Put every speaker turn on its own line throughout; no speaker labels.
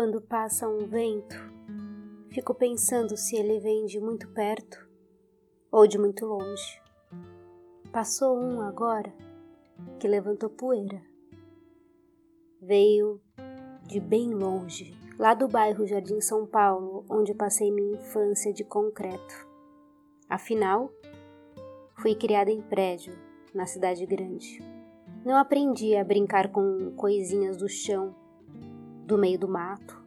Quando passa um vento, fico pensando se ele vem de muito perto ou de muito longe. Passou um agora que levantou poeira. Veio de bem longe, lá do bairro Jardim São Paulo, onde passei minha infância de concreto. Afinal, fui criada em prédio, na cidade grande. Não aprendi a brincar com coisinhas do chão, do meio do mato.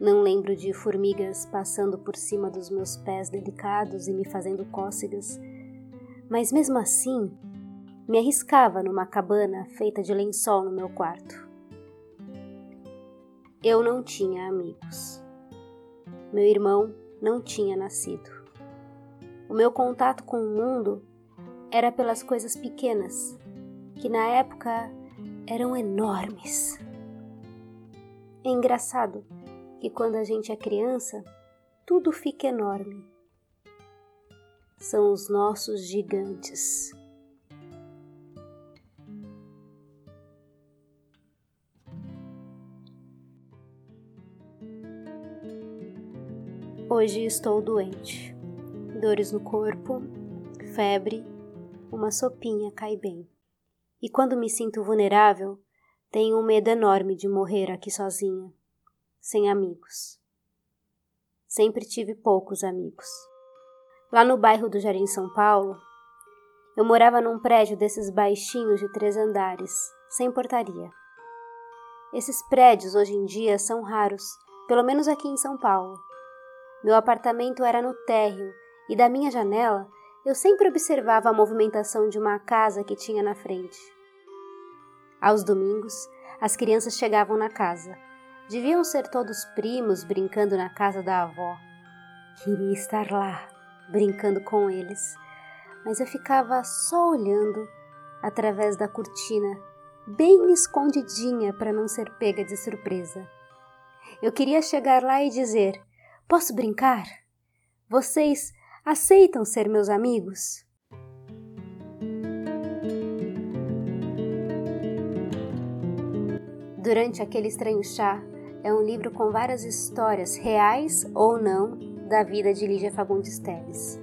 Não lembro de formigas passando por cima dos meus pés delicados e me fazendo cócegas, mas mesmo assim, me arriscava numa cabana feita de lençol no meu quarto. Eu não tinha amigos. Meu irmão não tinha nascido. O meu contato com o mundo era pelas coisas pequenas, que na época eram enormes. É engraçado que quando a gente é criança, tudo fica enorme. São os nossos gigantes. Hoje estou doente. Dores no corpo, febre, uma sopinha cai bem. E quando me sinto vulnerável, tenho um medo enorme de morrer aqui sozinha, sem amigos. Sempre tive poucos amigos. Lá no bairro do Jardim São Paulo, eu morava num prédio desses baixinhos de três andares, sem portaria. Esses prédios hoje em dia são raros, pelo menos aqui em São Paulo. Meu apartamento era no térreo e da minha janela eu sempre observava a movimentação de uma casa que tinha na frente. Aos domingos, as crianças chegavam na casa. Deviam ser todos primos brincando na casa da avó. Queria estar lá, brincando com eles, mas eu ficava só olhando através da cortina, bem escondidinha para não ser pega de surpresa. Eu queria chegar lá e dizer: Posso brincar? Vocês aceitam ser meus amigos? Durante aquele estranho chá é um livro com várias histórias, reais ou não, da vida de Lígia Fagundes Teles.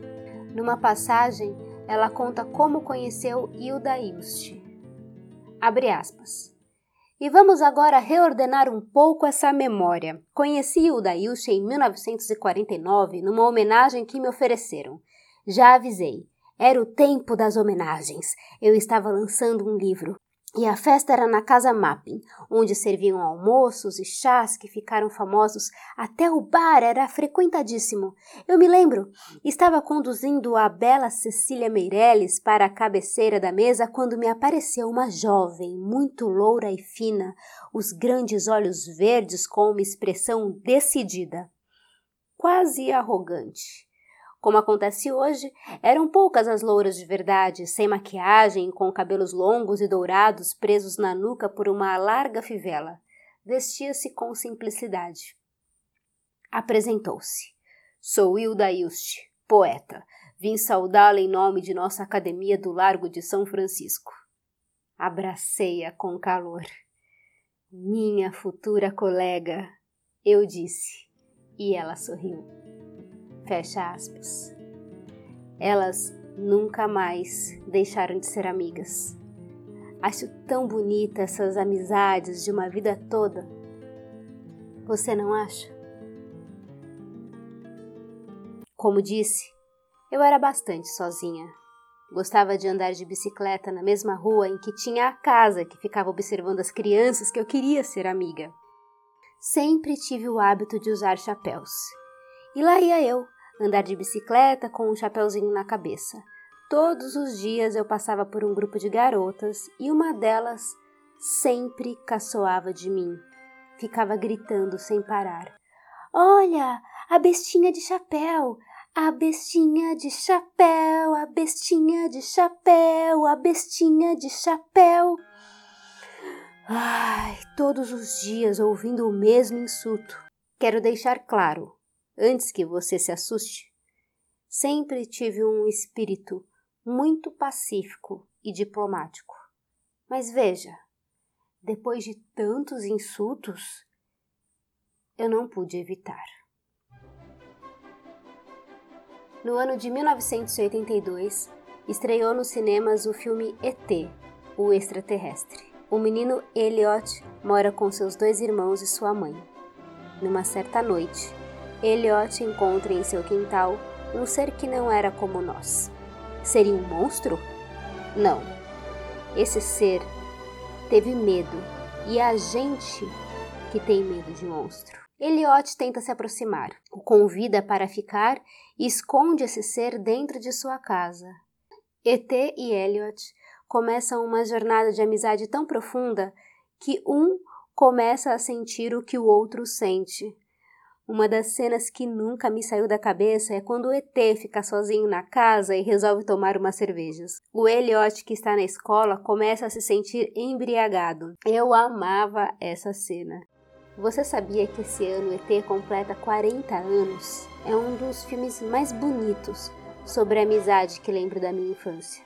Numa passagem, ela conta como conheceu Hilda Ilst. Abre aspas. E vamos agora reordenar um pouco essa memória. Conheci Hilda Ilst em 1949 numa homenagem que me ofereceram. Já avisei. Era o tempo das homenagens. Eu estava lançando um livro. E a festa era na Casa Mapping, onde serviam almoços e chás que ficaram famosos. Até o bar era frequentadíssimo. Eu me lembro, estava conduzindo a bela Cecília Meirelles para a cabeceira da mesa quando me apareceu uma jovem, muito loura e fina, os grandes olhos verdes com uma expressão decidida, quase arrogante. Como acontece hoje, eram poucas as louras de verdade, sem maquiagem, com cabelos longos e dourados presos na nuca por uma larga fivela. Vestia-se com simplicidade. Apresentou-se. Sou Hilda Ilst, poeta. Vim saudá-la em nome de nossa Academia do Largo de São Francisco. Abracei-a com calor. Minha futura colega, eu disse, e ela sorriu. Fecha aspas. Elas nunca mais deixaram de ser amigas. Acho tão bonita essas amizades de uma vida toda. Você não acha? Como disse, eu era bastante sozinha. Gostava de andar de bicicleta na mesma rua em que tinha a casa que ficava observando as crianças que eu queria ser amiga. Sempre tive o hábito de usar chapéus. E lá ia eu, andar de bicicleta com um chapeuzinho na cabeça. Todos os dias eu passava por um grupo de garotas e uma delas sempre caçoava de mim. Ficava gritando sem parar: Olha, a bestinha de chapéu! A bestinha de chapéu, a bestinha de chapéu, a bestinha de chapéu. Ai, todos os dias ouvindo o mesmo insulto. Quero deixar claro: antes que você se assuste. Sempre tive um espírito muito pacífico e diplomático. Mas veja, depois de tantos insultos, eu não pude evitar. No ano de 1982, estreou nos cinemas o filme ET, o extraterrestre. O menino Elliot mora com seus dois irmãos e sua mãe. Numa certa noite, Elliot encontra em seu quintal um ser que não era como nós. Seria um monstro? Não. Esse ser teve medo e a gente que tem medo de monstro. Elliot tenta se aproximar, o convida para ficar e esconde esse ser dentro de sua casa. ET e Elliot começam uma jornada de amizade tão profunda que um começa a sentir o que o outro sente. Uma das cenas que nunca me saiu da cabeça é quando o ET fica sozinho na casa e resolve tomar umas cervejas. O Elliot, que está na escola, começa a se sentir embriagado. Eu amava essa cena. Você sabia que esse ano o ET completa 40 anos? É um dos filmes mais bonitos sobre a amizade que lembro da minha infância.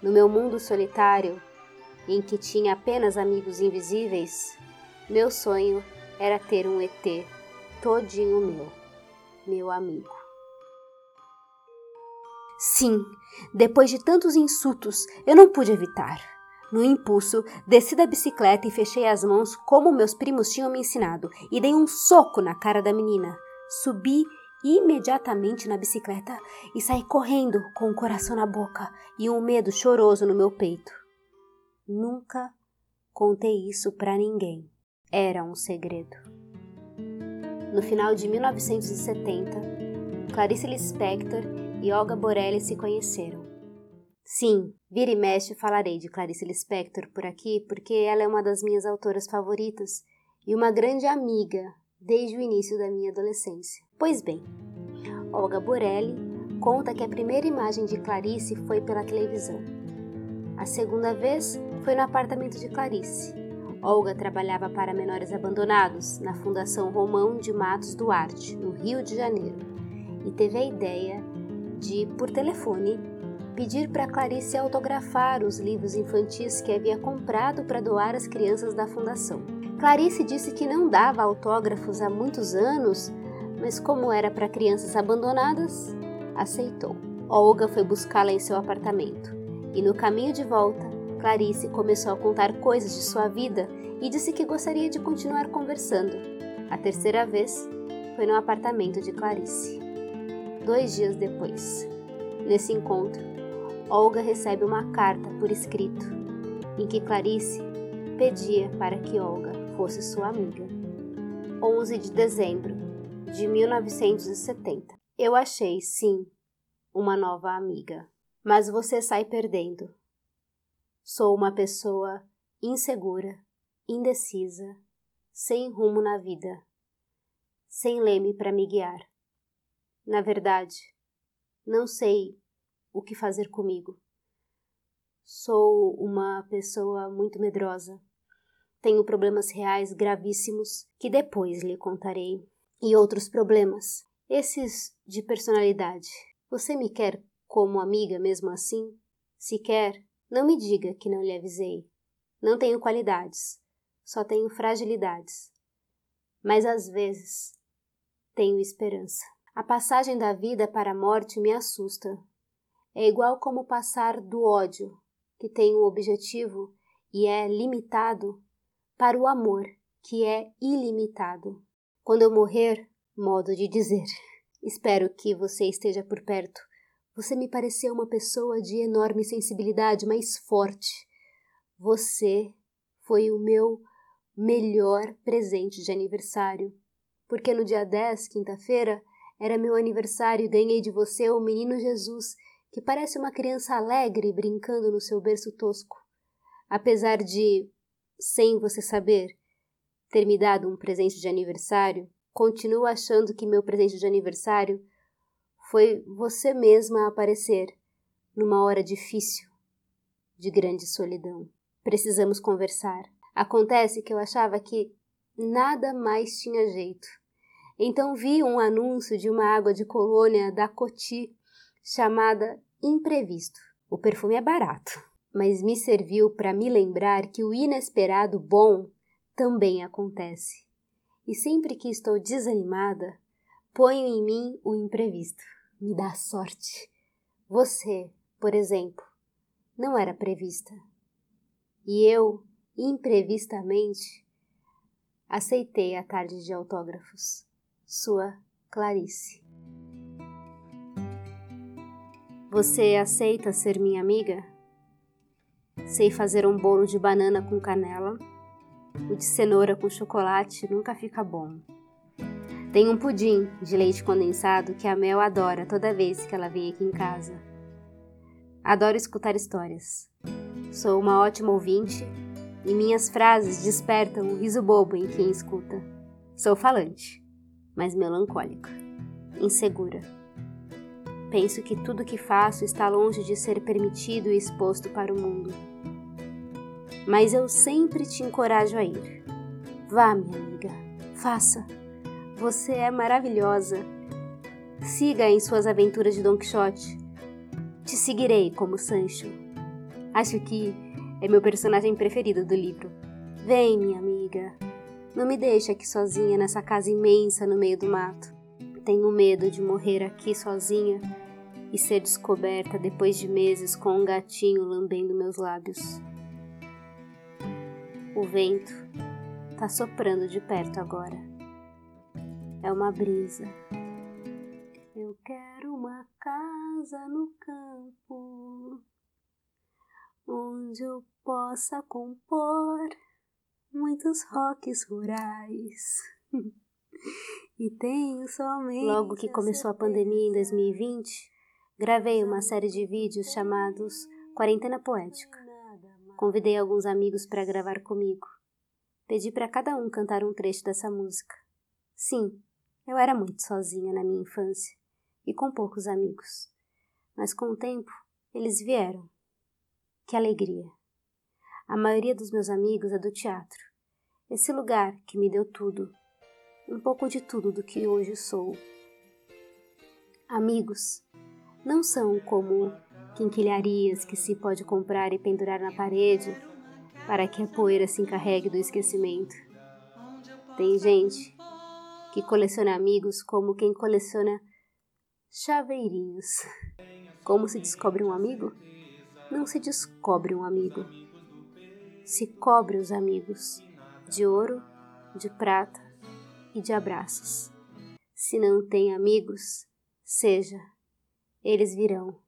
No meu mundo solitário, em que tinha apenas amigos invisíveis, meu sonho era ter um ET todinho meu, meu amigo. Sim, depois de tantos insultos, eu não pude evitar. No impulso, desci da bicicleta e fechei as mãos como meus primos tinham me ensinado e dei um soco na cara da menina. Subi imediatamente na bicicleta e saí correndo com o coração na boca e um medo choroso no meu peito. Nunca contei isso para ninguém. Era um segredo. No final de 1970, Clarice Lispector e Olga Borelli se conheceram. Sim, vira e mexe falarei de Clarice Lispector por aqui porque ela é uma das minhas autoras favoritas e uma grande amiga desde o início da minha adolescência. Pois bem, Olga Borelli conta que a primeira imagem de Clarice foi pela televisão. A segunda vez foi no apartamento de Clarice. Olga trabalhava para menores abandonados na Fundação Romão de Matos Duarte, no Rio de Janeiro, e teve a ideia de, por telefone, pedir para Clarice autografar os livros infantis que havia comprado para doar às crianças da fundação. Clarice disse que não dava autógrafos há muitos anos, mas como era para crianças abandonadas, aceitou. Olga foi buscá-la em seu apartamento e no caminho de volta, Clarice começou a contar coisas de sua vida e disse que gostaria de continuar conversando. A terceira vez foi no apartamento de Clarice. Dois dias depois, nesse encontro, Olga recebe uma carta por escrito em que Clarice pedia para que Olga fosse sua amiga. 11 de dezembro de 1970. Eu achei, sim, uma nova amiga, mas você sai perdendo. Sou uma pessoa insegura, indecisa, sem rumo na vida, sem leme para me guiar. Na verdade, não sei o que fazer comigo. Sou uma pessoa muito medrosa. Tenho problemas reais gravíssimos que depois lhe contarei. E outros problemas, esses de personalidade. Você me quer como amiga mesmo assim? Se quer, não me diga que não lhe avisei. Não tenho qualidades, só tenho fragilidades. Mas às vezes tenho esperança. A passagem da vida para a morte me assusta, é igual como passar do ódio, que tem um objetivo e é limitado, para o amor, que é ilimitado. Quando eu morrer, modo de dizer, espero que você esteja por perto. Você me pareceu uma pessoa de enorme sensibilidade, mas forte. Você foi o meu melhor presente de aniversário, porque no dia 10, quinta-feira, era meu aniversário e ganhei de você o menino Jesus que parece uma criança alegre brincando no seu berço tosco, apesar de, sem você saber, ter me dado um presente de aniversário, continuo achando que meu presente de aniversário foi você mesma aparecer numa hora difícil, de grande solidão. Precisamos conversar. Acontece que eu achava que nada mais tinha jeito. Então vi um anúncio de uma água de colônia da Coty chamada Imprevisto. O perfume é barato, mas me serviu para me lembrar que o inesperado bom também acontece. E sempre que estou desanimada, ponho em mim o imprevisto. Me dá sorte. Você, por exemplo, não era prevista. E eu, imprevistamente, aceitei a tarde de autógrafos. Sua Clarice. Você aceita ser minha amiga? Sei fazer um bolo de banana com canela. O de cenoura com chocolate nunca fica bom. Tem um pudim de leite condensado que a Mel adora toda vez que ela vem aqui em casa. Adoro escutar histórias. Sou uma ótima ouvinte e minhas frases despertam o riso bobo em quem escuta. Sou falante, mas melancólica, insegura Penso que tudo que faço está longe de ser permitido e exposto para o mundo. Mas eu sempre te encorajo a ir. Vá, minha amiga, faça. Você é maravilhosa. Siga em suas aventuras de Don Quixote. Te seguirei como Sancho. Acho que é meu personagem preferido do livro. Vem, minha amiga. Não me deixe aqui sozinha nessa casa imensa no meio do mato. Tenho medo de morrer aqui sozinha e ser descoberta depois de meses com um gatinho lambendo meus lábios. O vento tá soprando de perto agora. É uma brisa. Eu quero uma casa no campo onde eu possa compor muitos rocks rurais. e tenho somente. Logo que começou a pandemia em 2020, Gravei uma série de vídeos chamados Quarentena Poética. Convidei alguns amigos para gravar comigo. Pedi para cada um cantar um trecho dessa música. Sim, eu era muito sozinha na minha infância e com poucos amigos. Mas com o tempo, eles vieram. Que alegria! A maioria dos meus amigos é do teatro. Esse lugar que me deu tudo. Um pouco de tudo do que hoje sou. Amigos não são como quinquilharias que se pode comprar e pendurar na parede para que a poeira se encarregue do esquecimento. Tem gente que coleciona amigos como quem coleciona chaveirinhos. Como se descobre um amigo? Não se descobre um amigo. Se cobre os amigos de ouro, de prata e de abraços. Se não tem amigos, seja eles virão.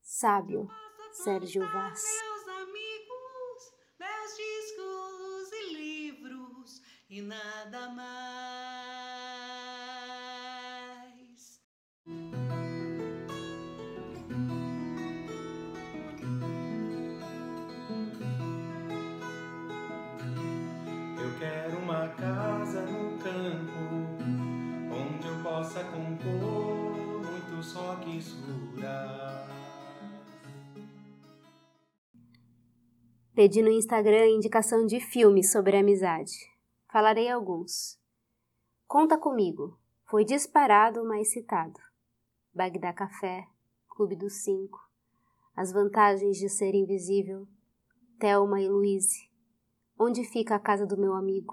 Sábio Sérgio Vaz. Meus amigos, meus e livros e nada mais.
Quero uma casa no campo onde eu possa compor só quis
Pedi no Instagram indicação de filmes sobre amizade. Falarei alguns. Conta comigo. Foi disparado, mas citado. Bagdá Café, Clube dos Cinco, As Vantagens de Ser Invisível, Thelma e Louise, Onde Fica a Casa do Meu Amigo,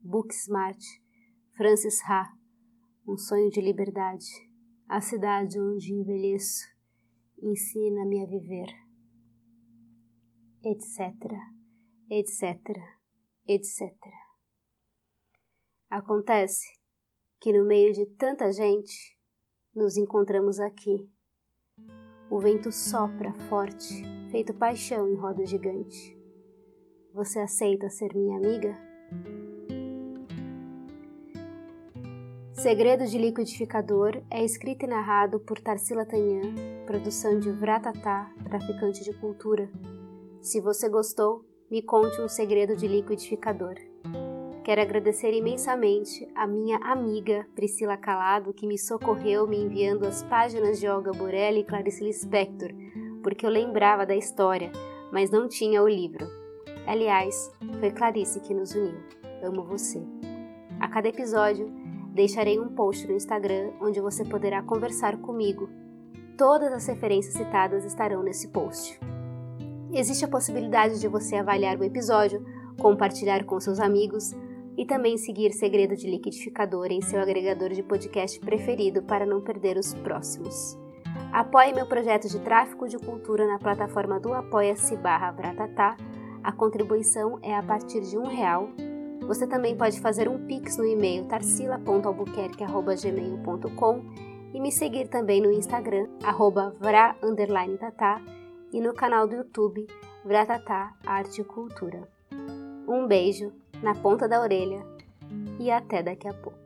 Booksmart, Francis Ha, Um Sonho de Liberdade, a cidade onde envelheço ensina-me a viver, etc, etc, etc. Acontece que no meio de tanta gente nos encontramos aqui. O vento sopra forte, feito paixão em roda gigante. Você aceita ser minha amiga? Segredo de Liquidificador é escrito e narrado por Tarsila Tanhan, produção de Vratatá, traficante de cultura. Se você gostou, me conte um segredo de liquidificador. Quero agradecer imensamente a minha amiga Priscila Calado, que me socorreu me enviando as páginas de Olga Borelli e Clarice Lispector, porque eu lembrava da história, mas não tinha o livro. Aliás, foi Clarice que nos uniu. Amo você. A cada episódio, Deixarei um post no Instagram onde você poderá conversar comigo. Todas as referências citadas estarão nesse post. Existe a possibilidade de você avaliar o episódio, compartilhar com seus amigos, e também seguir Segredo de Liquidificador em seu agregador de podcast preferido para não perder os próximos. Apoie meu projeto de tráfico de cultura na plataforma do Apoia-se barra. A contribuição é a partir de um real. Você também pode fazer um pix no e-mail tarsila.albuquerque.gmail.com e me seguir também no Instagram, arroba e no canal do YouTube Vratatá Arte e Cultura. Um beijo na ponta da orelha e até daqui a pouco.